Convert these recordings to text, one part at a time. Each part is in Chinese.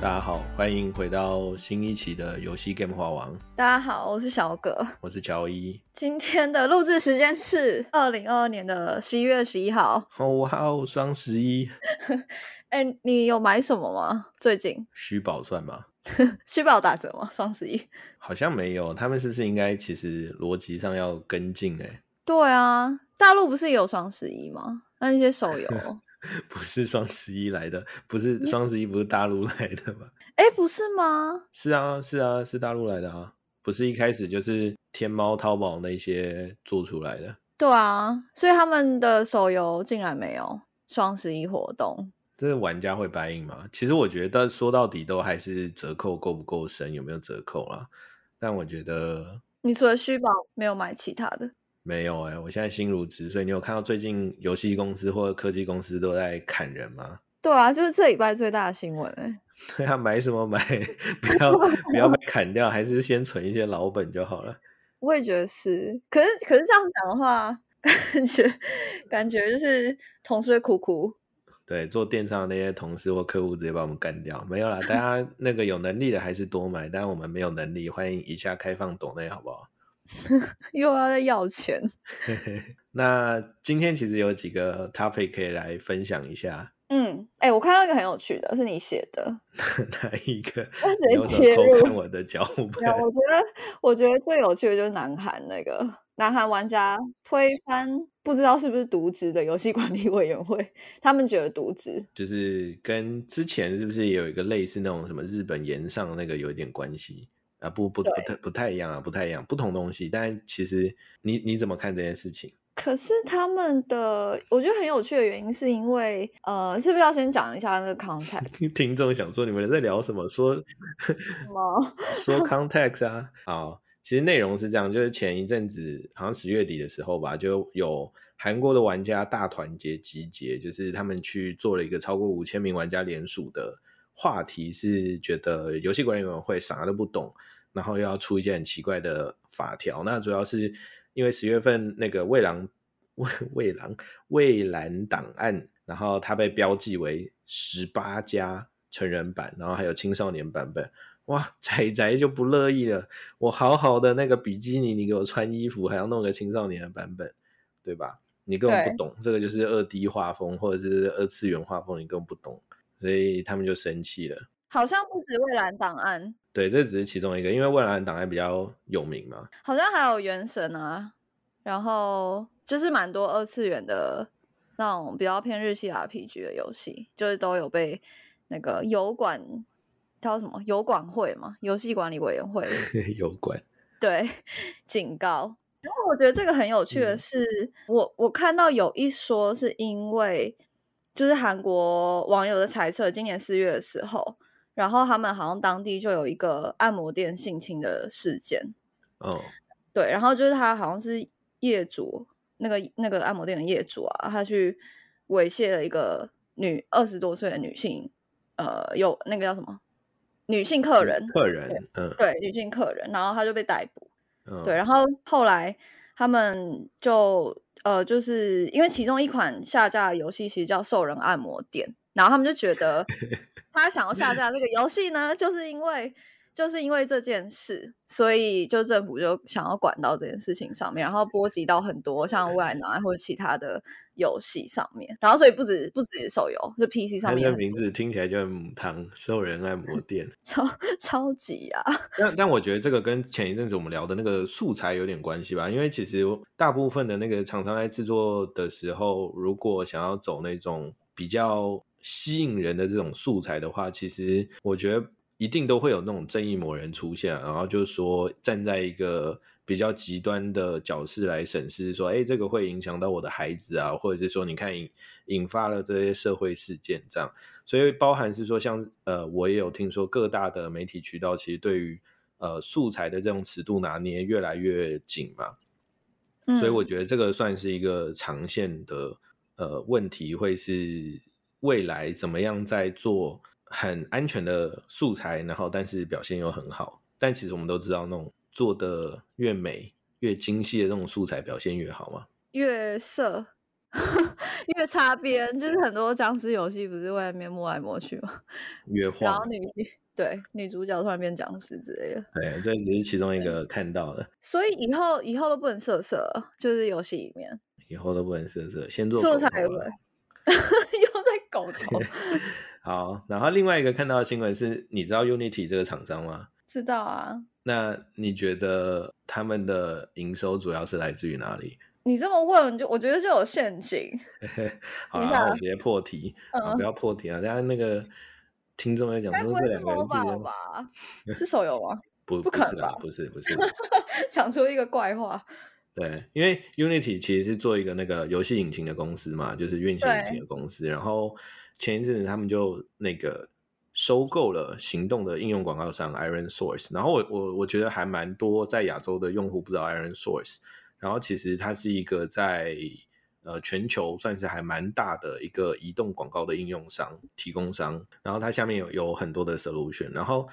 大家好，欢迎回到新一期的游戏 Game 化王，大家好，我是小葛。我是乔伊。今天的录制时间是二零二二年的十一月十一号。哦哇哦，双十一，哎、你有买什么吗？最近虚宝算吗？虚宝打折吗？双十一？好像没有，他们是不是应该其实逻辑上要跟进、欸？哎，对啊，大陆不是也有双十一吗？那一些手游，不是双十一来的，不是双十一，不是大陆 来的吧？哎、不是吗？是啊，是啊，是大陆来的啊，不是一开始就是天猫、淘宝那些做出来的。对啊，所以他们的手游竟然没有双十一活动。这是玩家会白应吗？其实我觉得说到底都还是折扣够不够深，有没有折扣啊。但我觉得你除了虚宝没有买其他的？没有哎、我现在心如止水。你有看到最近游戏公司或者科技公司都在砍人吗？对啊，就是这礼拜最大的新闻哎、对啊，买什么买？不要不要被砍掉，还是先存一些老本就好了。我也觉得是，可是可是这样讲的话，感觉感觉就是同事会哭哭。对，做电商的那些同事或客户直接把我们干掉，没有啦。大家那个有能力的还是多买，但我们没有能力，欢迎以下开放懂内，好不好？又要再要钱。那今天其实有几个 topic 可以来分享一下，嗯，哎、我看到一个很有趣的，是你写的。哪一个？你为什切入么偷看我的脚本，我觉得我觉得最有趣的就是南韩那个南韩玩家推翻不知道是不是渎职的游戏管理委员会，他们觉得渎职。就是跟之前是不是也有一个类似那种什么日本延上那个有一点关系啊？不不不太不太一样啊，不太一样，不同东西。但其实你你怎么看这件事情？可是他们的，我觉得很有趣的原因是因为，呃，是不是要先讲一下那个 context 听众想说你们在聊什么？说什么？说 context 啊，好，其实内容是这样，就是前一阵子好像十月底的时候吧，就有韩国的玩家大团结集结，就是他们去做了一个超过五千名玩家联署的话题，是觉得游戏管理委员会啥都不懂，然后又要出一些很奇怪的法条。那主要是因为十月份那个蔚蓝蔚蔚蓝蔚蓝档案，然后它被标记为十八加成人版，然后还有青少年版本。哇，仔仔就不乐意了。我好好的那个比基尼，你给我穿衣服，还要弄个青少年的版本，对吧？你根本不懂，这个就是二 D 画风或者是二次元画风，你根本不懂，所以他们就生气了。好像不止蔚蓝档案，对，这只是其中一个，因为蔚蓝档案比较有名嘛。好像还有原神啊，然后就是蛮多二次元的那种比较偏日系 RPG 的游戏，就是都有被那个油管叫什么油管会嘛，游戏管理委员会 油管，对警告。然后我觉得这个很有趣的嗯是，我我看到有一说是因为就是韩国网友的猜测，今年四月的时候，然后他们好像当地就有一个按摩店性侵的事件，哦，对，然后就是他好像是业主，那个那个按摩店的业主啊，他去猥亵了一个女二十多岁的女性，呃，有那个叫什么？女性客人，客人，嗯，对，女性客人，然后他就被逮捕。嗯。对，然后后来他们就呃，就是因为其中一款下架的游戏其实叫《兽人按摩店》，然后他们就觉得 他想要下架这个游戏呢，就是因为就是因为这件事，所以就政府就想要管到这件事情上面，然后波及到很多像未来档案或者其他的游戏上面，然后所以不止不止手游，就 PC 上面也很的名字听起来就很母汤，兽人按摩店。超超级啊，但但我觉得这个跟前一阵子我们聊的那个素材有点关系吧，因为其实大部分的那个厂商在制作的时候，如果想要走那种比较吸引人的这种素材的话，其实我觉得一定都会有那种正义魔人出现，然后就是说站在一个比较极端的角势来审视，说，哎，这个会影响到我的孩子啊，或者是说，你看引引发了这些社会事件这样。所以包含是说像，呃，我也有听说各大的媒体渠道其实对于呃素材的这种尺度拿捏越来越紧嘛，所以我嗯觉得这个算是一个长线的呃问题，会是未来怎么样在做很安全的素材，然后但是表现又很好。但其实我们都知道，那种做的越美、越精细的那种素材表现越好嘛。越色，越擦边，就是很多僵尸游戏不是外面摸来摸去吗？越然后。女女对女主角突然变僵尸之类的，对，这只是其中一个看到的，所以以后以后都不能色色，就是游戏里面以后都不能色色，先做素材文 好，然后另外一个看到的新闻是，你知道 Unity 这个厂商吗？知道啊？那你觉得他们的营收主要是来自于哪里？你这么问，就我觉得就有陷阱。好，然后我直接破题，不要破题啊！大家那个听众会讲说这两个人之间吧？是手游吗？不不可能吧，不是不是，讲出一个怪话。对，因为 Unity 其实是做一个那个游戏引擎的公司嘛，就是运行引擎的公司。然后前一阵子他们就那个收购了行动的应用广告商 Iron Source。然后我我我觉得还蛮多在亚洲的用户不知道 Iron Source。然后其实它是一个在呃全球算是还蛮大的一个移动广告的应用商提供商。然后它下面有有很多的 solution。然后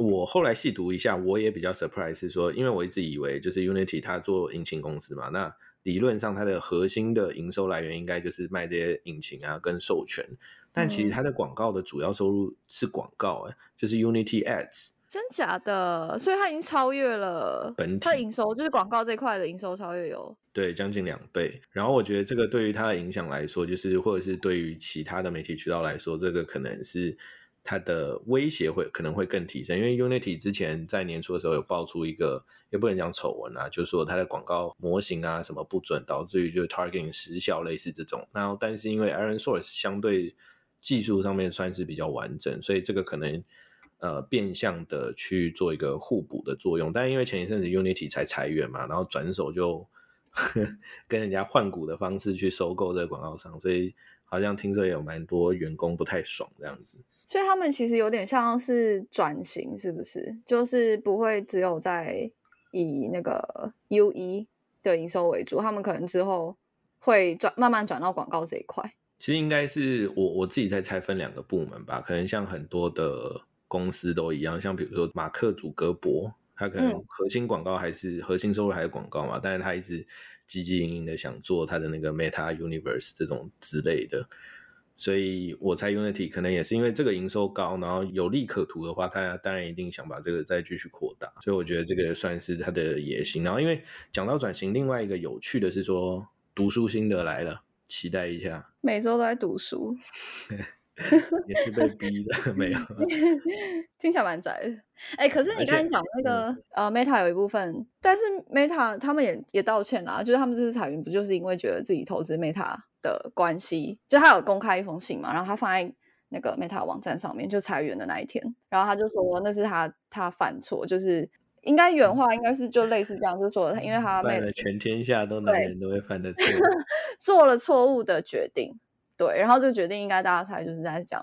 我后来细读一下，我也比较 surprise 是说，因为我一直以为就是 Unity 它做引擎公司嘛，那理论上它的核心的营收来源应该就是卖这些引擎啊跟授权，但其实它的广告的主要收入是广告、欸，就是 Unity Ads。真假的？所以它已经超越了本体它的营收，就是广告这块的营收超越有。对，将近两倍。然后我觉得这个对于它的影响来说，就是或者是对于其他的媒体渠道来说，这个可能是它的威胁会可能会更提升。因为 Unity 之前在年初的时候有爆出一个，也不能讲丑闻啊，就是说它的广告模型啊什么不准，导致于就 targeting 失效类似这种。然后但是因为 Iron Source 相对技术上面算是比较完整，所以这个可能。呃，变相的去做一个互补的作用，但因为前一阵子 Unity 才裁员嘛，然后转手就 跟人家换股的方式去收购这个广告商，所以好像听说有蛮多员工不太爽这样子。所以他们其实有点像是转型，是不是？就是不会只有在以那个 U 一的营收为主，他们可能之后会转慢慢转到广告这一块。其实应该是我我自己在拆分两个部门吧，可能像很多的公司都一样，像比如说马克·祖格伯，他可能嗯核心广告还是、核心收入还是广告嘛，但是他一直积极营营的想做他的那个 Meta Universe 这种之类的，所以我猜 Unity 可能也是因为这个营收高，然后有利可图的话，他当然一定想把这个再继续扩大，所以我觉得这个算是他的野心。然后因为讲到转型，另外一个有趣的是说读书心得来了，期待一下。每周都在读书，也是被逼的，没有。听起来蛮宅的。哎、可是你刚才讲那个、呃，Meta 有一部分，但是 Meta 他们也也道歉啦，就是他们这次裁员不就是因为觉得自己投资 Meta 的关系，就他有公开一封信嘛，然后他放在那个 Meta 网站上面，就裁员的那一天，然后他就说那是他他犯错，就是应该原话应该是就类似这样，就说因为他犯了全天下都男人都会犯的错。做了错误的决定，对，然后这个决定应该大家猜就是在讲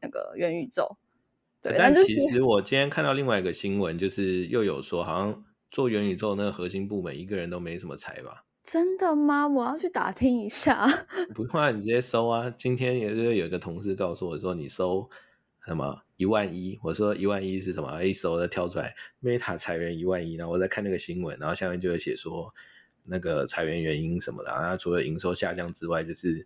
那个元宇宙，对，但其实我今天看到另外一个新闻，就是又有说，好像做元宇宙那个核心部门一个人都没什么财吧？真的吗？我要去打听一下。不用啊，你直接搜啊。今天也是有一个同事告诉我说，你搜什么一万一，我说一万一是什么？一搜的跳出来，Meta 裁员一万一，然后我在看那个新闻，然后下面就有写说那个裁员原因什么的啊。然后除了营收下降之外，就是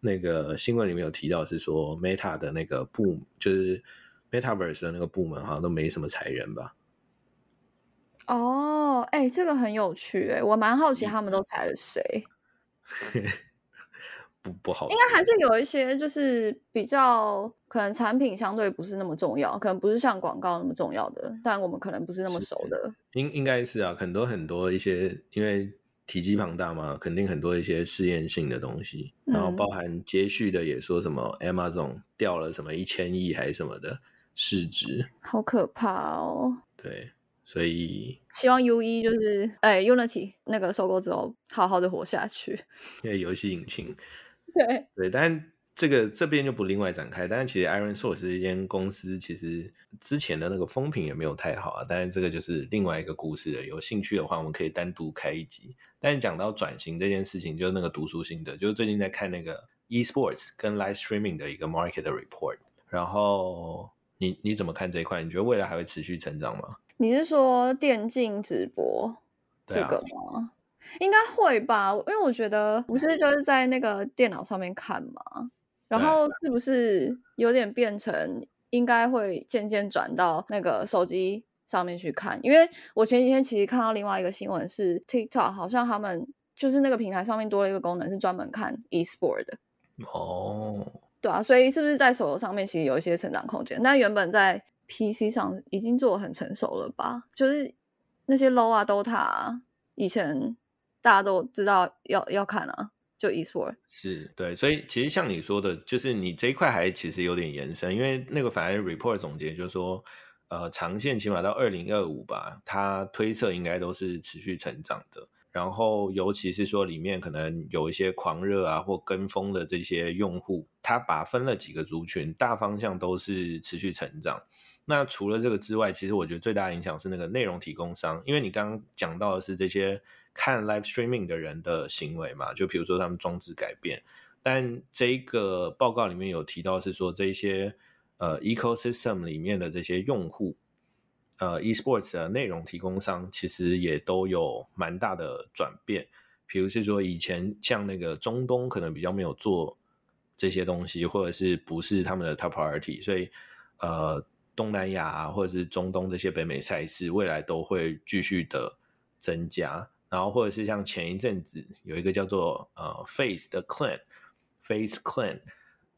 那个新闻里面有提到是说 Meta 的那个部，就是 Metaverse 的那个部门好像都没什么裁人吧？哦，哎、这个很有趣哎，我蛮好奇他们都裁了谁。不不好说，应该还是有一些就是比较可能产品相对不是那么重要，可能不是像广告那么重要的，但我们可能不是那么熟的。应应该是啊，很多很多一些，因为体积庞大嘛，肯定很多一些试验性的东西，然后嗯包含接续的也说什么 Amazon 掉了什么一千亿还是什么的市值，好可怕哦！对，所以希望 U 一就是哎 Unity 那个收购之后好好的活下去。因为游戏引擎，对，对，但这个这边就不另外展开。但是其实 Iron Source 这间公司其实之前的那个风评也没有太好啊。但是这个就是另外一个故事了。有兴趣的话，我们可以单独开一集。但是讲到转型这件事情，就是那个读书心得，就是最近在看那个 esports 跟 live streaming 的一个 market 的 report。然后你你怎么看这一块？你觉得未来还会持续成长吗？你是说电竞直播这个吗？应该会吧，因为我觉得不是就是在那个电脑上面看嘛，然后是不是有点变成应该会渐渐转到那个手机上面去看？因为我前几天其实看到另外一个新闻是 TikTok 好像他们就是那个平台上面多了一个功能是专门看 eSport 的。哦，对啊，所以是不是在手游上面其实有一些成长空间？但原本在 PC 上已经做的很成熟了吧？就是那些 low 啊、DOTA 啊，以前大家都知道要要看啊，就 eSport 是对，所以其实像你说的，就是你这一块还其实有点延伸，因为那个反而 report 总结就是说，呃，长线起码到二零二五吧，它推测应该都是持续成长的。然后，尤其是说里面可能有一些狂热啊或跟风的这些用户，他把分了几个族群，大方向都是持续成长。那除了这个之外，其实我觉得最大的影响是那个内容提供商，因为你刚刚讲到的是这些看 live streaming 的人的行为嘛，就比如说他们装置改变。但这个报告里面有提到是说这些呃 ecosystem 里面的这些用户。呃，eSports 的内容提供商其实也都有蛮大的转变，比如是说以前像那个中东可能比较没有做这些东西，或者是不是他们的 top priority，所以呃东南亚啊或者是中东这些北美赛事未来都会继续的增加，然后或者是像前一阵子有一个叫做呃 Face 的 Clan，Face Clan，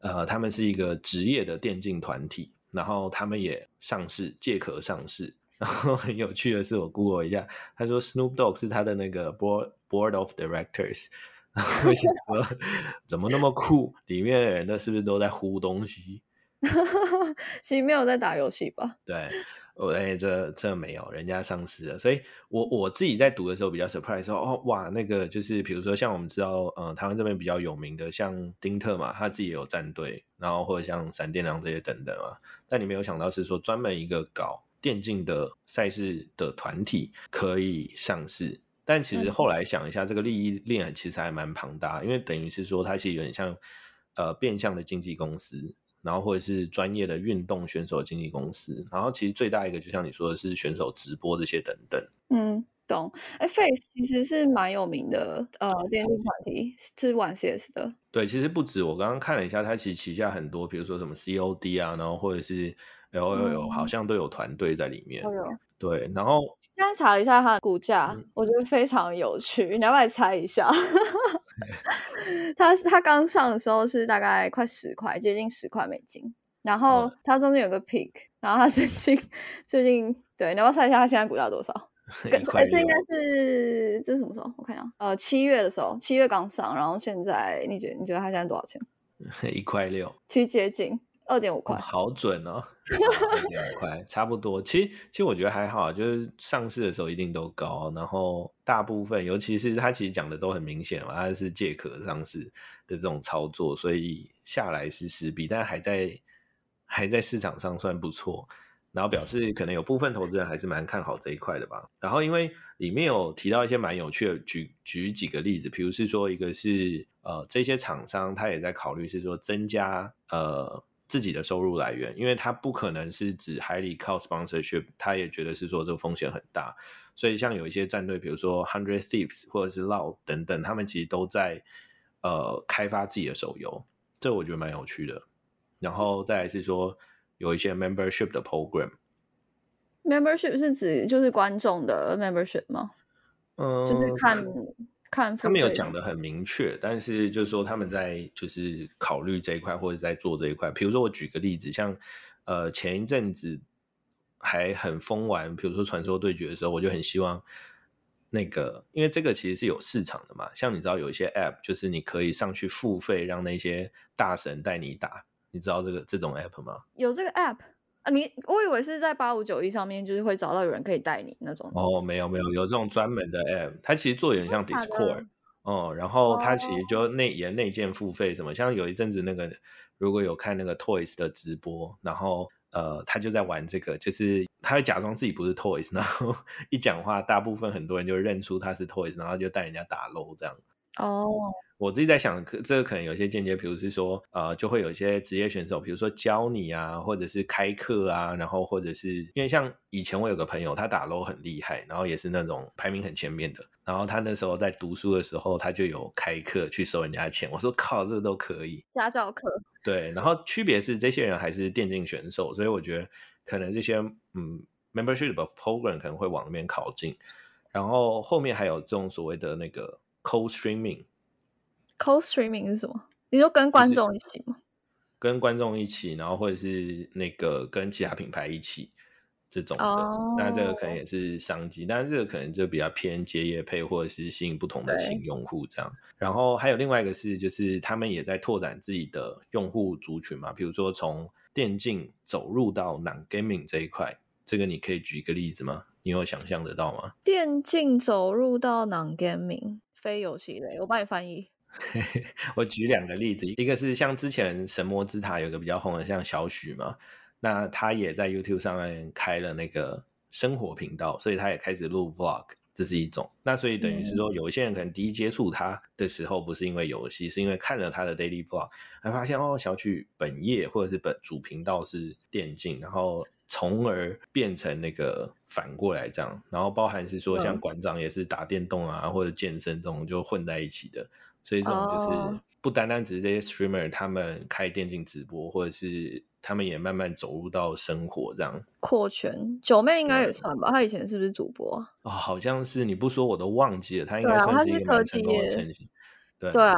呃他们是一个职业的电竞团体。然后他们也上市，借壳上市。然后很有趣的是，我 Google 一下，他说 Snoop Dogg 是他的那个 board board of directors。然后我想说，怎么那么酷？里面的人呢，是不是都在呼东西？其实没有在打游戏吧？对。我哎，这这没有，人家上市了，所以我我自己在读的时候比较 surprise，说哦哇，那个就是比如说像我们知道，嗯，台湾这边比较有名的像丁特嘛，他自己也有战队，然后或者像闪电狼这些等等啊，但你没有想到是说专门一个搞电竞的赛事的团体可以上市，但其实后来想一下，这个利益链其实还蛮庞大，因为等于是说它其实有点像呃变相的经纪公司。然后或者是专业的运动选手经纪公司，然后其实最大一个就像你说的是选手直播这些等等。嗯，懂。哎，Face 其实是蛮有名的，呃，电竞团体是玩 CS 的。对，其实不止，我刚刚看了一下，它其实旗下很多，比如说什么 COD 啊，然后或者是 LOL，好像都有团队在里面。有。对，然后刚刚查了一下它的股价，我觉得非常有趣，你要不要猜一下？它它刚上的时候是大概快十块，接近十块美金。然后它中间有个 peak，然后它最近最近对，你要不要猜一下它现在股价多少？哎，这应该是这是什么时候？我看一下，呃，七月的时候，七月刚上，然后现在你觉得你觉得它现在多少钱？一块六，其实接近。二点五块，好准哦！二点五块，差不多。其实，其实我觉得还好，就是上市的时候一定都高。然后，大部分，尤其是他其实讲的都很明显嘛，他是借壳上市的这种操作，所以下来是十比，但还在还在市场上算不错。然后表示可能有部分投资人还是蛮看好这一块的吧。然后，因为里面有提到一些蛮有趣的，举举几个例子，比如是说，一个是呃，这些厂商他也在考虑是说增加呃。自己的收入来源，因为他不可能是指海里靠 sponsorship，他也觉得是说这个风险很大，所以像有一些战队，比如说 Hundred Thieves 或者是 Loud 等等，他们其实都在呃开发自己的手游，这我觉得蛮有趣的。然后再来是说有一些 membership 的 program，membership 是指就是观众的 membership 吗？嗯，就是看。看他们有讲的很明确，但是就是说他们在就是考虑这一块或者在做这一块。比如说我举个例子，像呃前一阵子还很疯玩，比如说传说对决的时候，我就很希望那个，因为这个其实是有市场的嘛。像你知道有一些 App，就是你可以上去付费让那些大神带你打，你知道这个这种 App 吗？有这个 App。啊，你我以为是在八五九一上面，就是会找到有人可以带你那种。哦，没有没有，有这种专门的 app，它其实做有点像 Discord，哦，然后它其实就内也内建付费什么，像有一阵子那个如果有看那个 Toys 的直播，然后呃，他就在玩这个，就是他会假装自己不是 Toys，然后 一讲话，大部分很多人就认出他是 Toys，然后就带人家打 low 这样。哦，我自己在想，可这个可能有些间接，比如是说，呃，就会有一些职业选手，比如说教你啊，或者是开课啊，然后或者是因为像以前我有个朋友，他打 LO 很厉害，然后也是那种排名很前面的，然后他那时候在读书的时候，他就有开课去收人家钱。我说靠，这个都可以家教课。对，然后区别是这些人还是电竞选手，所以我觉得可能这些嗯 membership program 可能会往那边靠近。然后后面还有这种所谓的那个 co streaming。co streaming 是什么？你就跟观众一起吗？跟观众一起，然后或者是那个跟其他品牌一起这种的，那这个可能也是商机，但是这个可能就比较偏接业配或者是吸引不同的新用户这样。然后还有另外一个是，就是他们也在拓展自己的用户族群嘛，比如说从电竞走入到 non gaming 这一块，这个你可以举一个例子吗？你有想象得到吗？电竞走入到 non gaming 非游戏类，我帮你翻译。我举两个例子，一个是像之前神魔之塔有个比较红的，像小许嘛，那他也在 YouTube 上面开了那个生活频道，所以他也开始录 Vlog，这是一种。那所以等于是说，有一些人可能第一接触他的时候，不是因为游戏，是因为看了他的 Daily Vlog，才发现哦，小许本业或者是本主频道是电竞，然后从而变成那个反过来这样，然后包含是说像馆长也是打电动啊或者健身这种就混在一起的。所以这种就是不单单只是这些 streamer 他们开电竞直播，或者是他们也慢慢走入到生活这样扩圈。九妹应该也算吧，她以前是不是主播？哦，好像是，你不说我都忘记了。她应该算是一个蛮成功的成型。对对啊，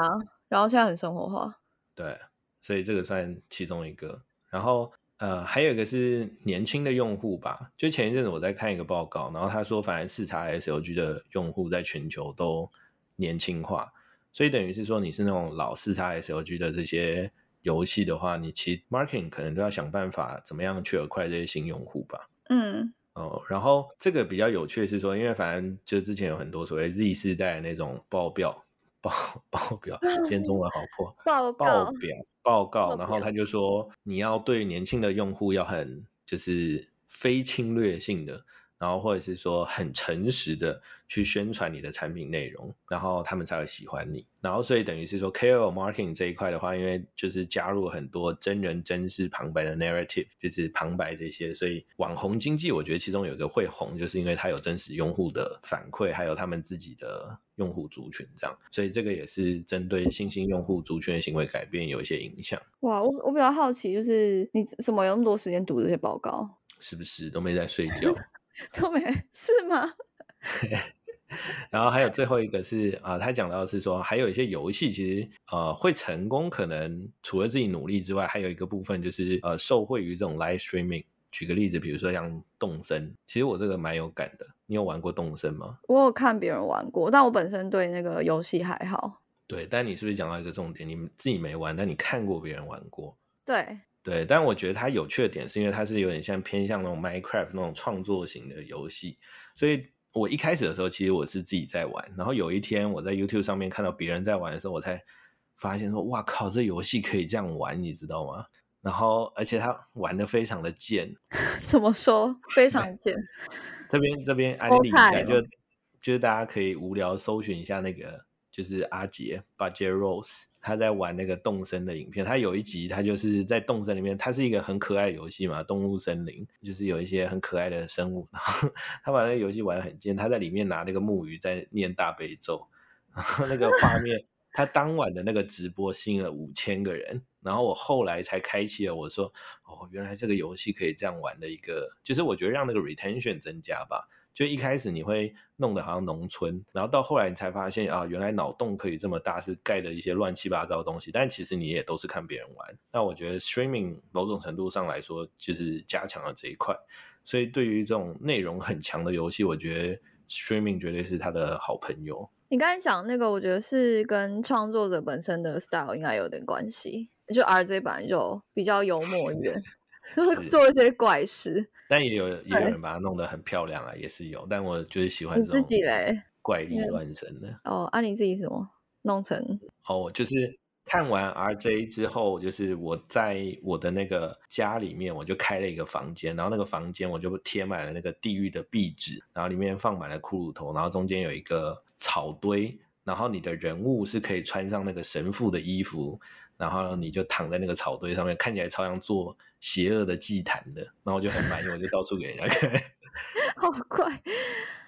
然后现在很生活化。对，所以这个算其中一个。然后呃，还有一个是年轻的用户吧。就前一阵子我在看一个报告，然后他说，反正四叉 SLG 的用户在全球都年轻化。所以等于是说，你是那种老四叉 SLG 的这些游戏的话，你其实 marketing 可能都要想办法怎么样去而快这些新用户吧。嗯，哦，然后这个比较有趣的是说，因为反正就之前有很多所谓 Z 世代那种报表报 报表，今天中文好破 报报表报告，然后他就说你要对年轻的用户要很就是非侵略性的。然后或者是说很诚实的去宣传你的产品内容，然后他们才会喜欢你。然后所以等于是说 KOL marketing 这一块的话，因为就是加入很多真人真事旁白的 narrative，就是旁白这些，所以网红经济我觉得其中有一个会红，就是因为它有真实用户的反馈，还有他们自己的用户族群这样。所以这个也是针对新兴用户族群的行为改变有一些影响。哇，我我比较好奇，就是你怎么有那么多时间读这些报告？是不是都没在睡觉？都没是吗？然后还有最后一个是啊，他讲到是说，还有一些游戏其实呃会成功，可能除了自己努力之外，还有一个部分就是呃受惠于这种 live streaming。举个例子，比如说像动森，其实我这个蛮有感的。你有玩过动森吗？我有看别人玩过，但我本身对那个游戏还好。对，但你是不是讲到一个重点？你自己没玩，但你看过别人玩过？对。对，但我觉得它有趣的点是因为它是有点像偏向那种 Minecraft 那种创作型的游戏，所以我一开始的时候其实我是自己在玩，然后有一天我在 YouTube 上面看到别人在玩的时候，我才发现说，哇靠，这游戏可以这样玩，你知道吗？然后而且他玩的非常的贱，怎么说？非常 贱。这边这边安利一下，就就是大家可以无聊搜寻一下那个，就是阿杰 Budget Rose。他在玩那个动森的影片，他有一集他就是在动森里面，它是一个很可爱的游戏嘛，动物森林就是有一些很可爱的生物，然后他把那个游戏玩的很贱，他在里面拿那个木鱼在念大悲咒，然后那个画面，他当晚的那个直播吸引了五千个人，然后我后来才开启了我说，哦，原来这个游戏可以这样玩的一个，就是我觉得让那个 retention 增加吧。就一开始你会弄得好像农村，然后到后来你才发现啊，原来脑洞可以这么大，是盖的一些乱七八糟的东西。但其实你也都是看别人玩。那我觉得 streaming 某种程度上来说，就是加强了这一块。所以对于这种内容很强的游戏，我觉得 streaming 绝对是他的好朋友。你刚才讲那个，我觉得是跟创作者本身的 style 应该有点关系。就 RZ 版就比较幽默一点。做一些怪事，但也有也有人把它弄得很漂亮啊，也是有。但我就是喜欢自己嘞，怪力乱神的。哦，啊，你自己什么弄成？哦，就是看完 RJ 之后，就是我在我的那个家里面，我就开了一个房间，然后那个房间我就贴满了那个地狱的壁纸，然后里面放满了骷髅头，然后中间有一个草堆。然后你的人物是可以穿上那个神父的衣服，然后你就躺在那个草堆上面，看起来超像做邪恶的祭坛的，然后我就很满意，我就到处给人家看。好怪！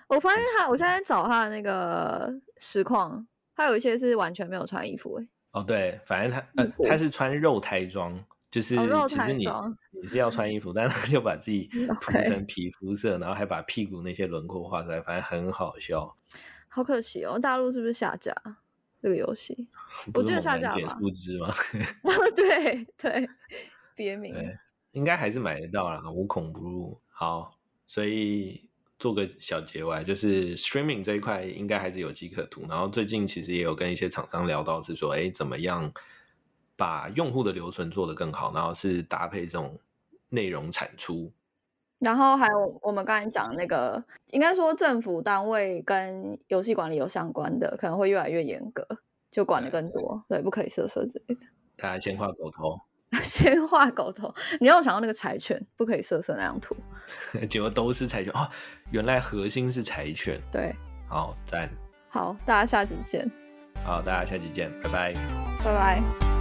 我发现他，我现在找他的那个实况，他有一些是完全没有穿衣服诶。哦，对，反正他呃他是穿肉胎装，就是其实你你是要穿衣服，但他就把自己涂成皮肤色，然后还把屁股那些轮廓画出来，反正很好笑。好可惜哦，大陆是不是下架这个游戏？我记得下架吧？不知吗？对对，别 名应该还是买得到啦，无孔不入。好，所以。做个小结尾，就是 streaming 这一块应该还是有机可图。然后最近其实也有跟一些厂商聊到，是说，哎，怎么样把用户的留存做得更好？然后是搭配这种内容产出。然后还有我们刚才讲那个，应该说政府单位跟游戏管理有相关的，可能会越来越严格，就管的更多，对，不可以色色之类的。大家先画狗头。先画狗头，你让我想到那个柴犬，不可以色色那张图。结果都是柴犬哦，原来核心是柴犬。对，好赞。好，大家下集见。好，大家下集见，拜拜。拜拜。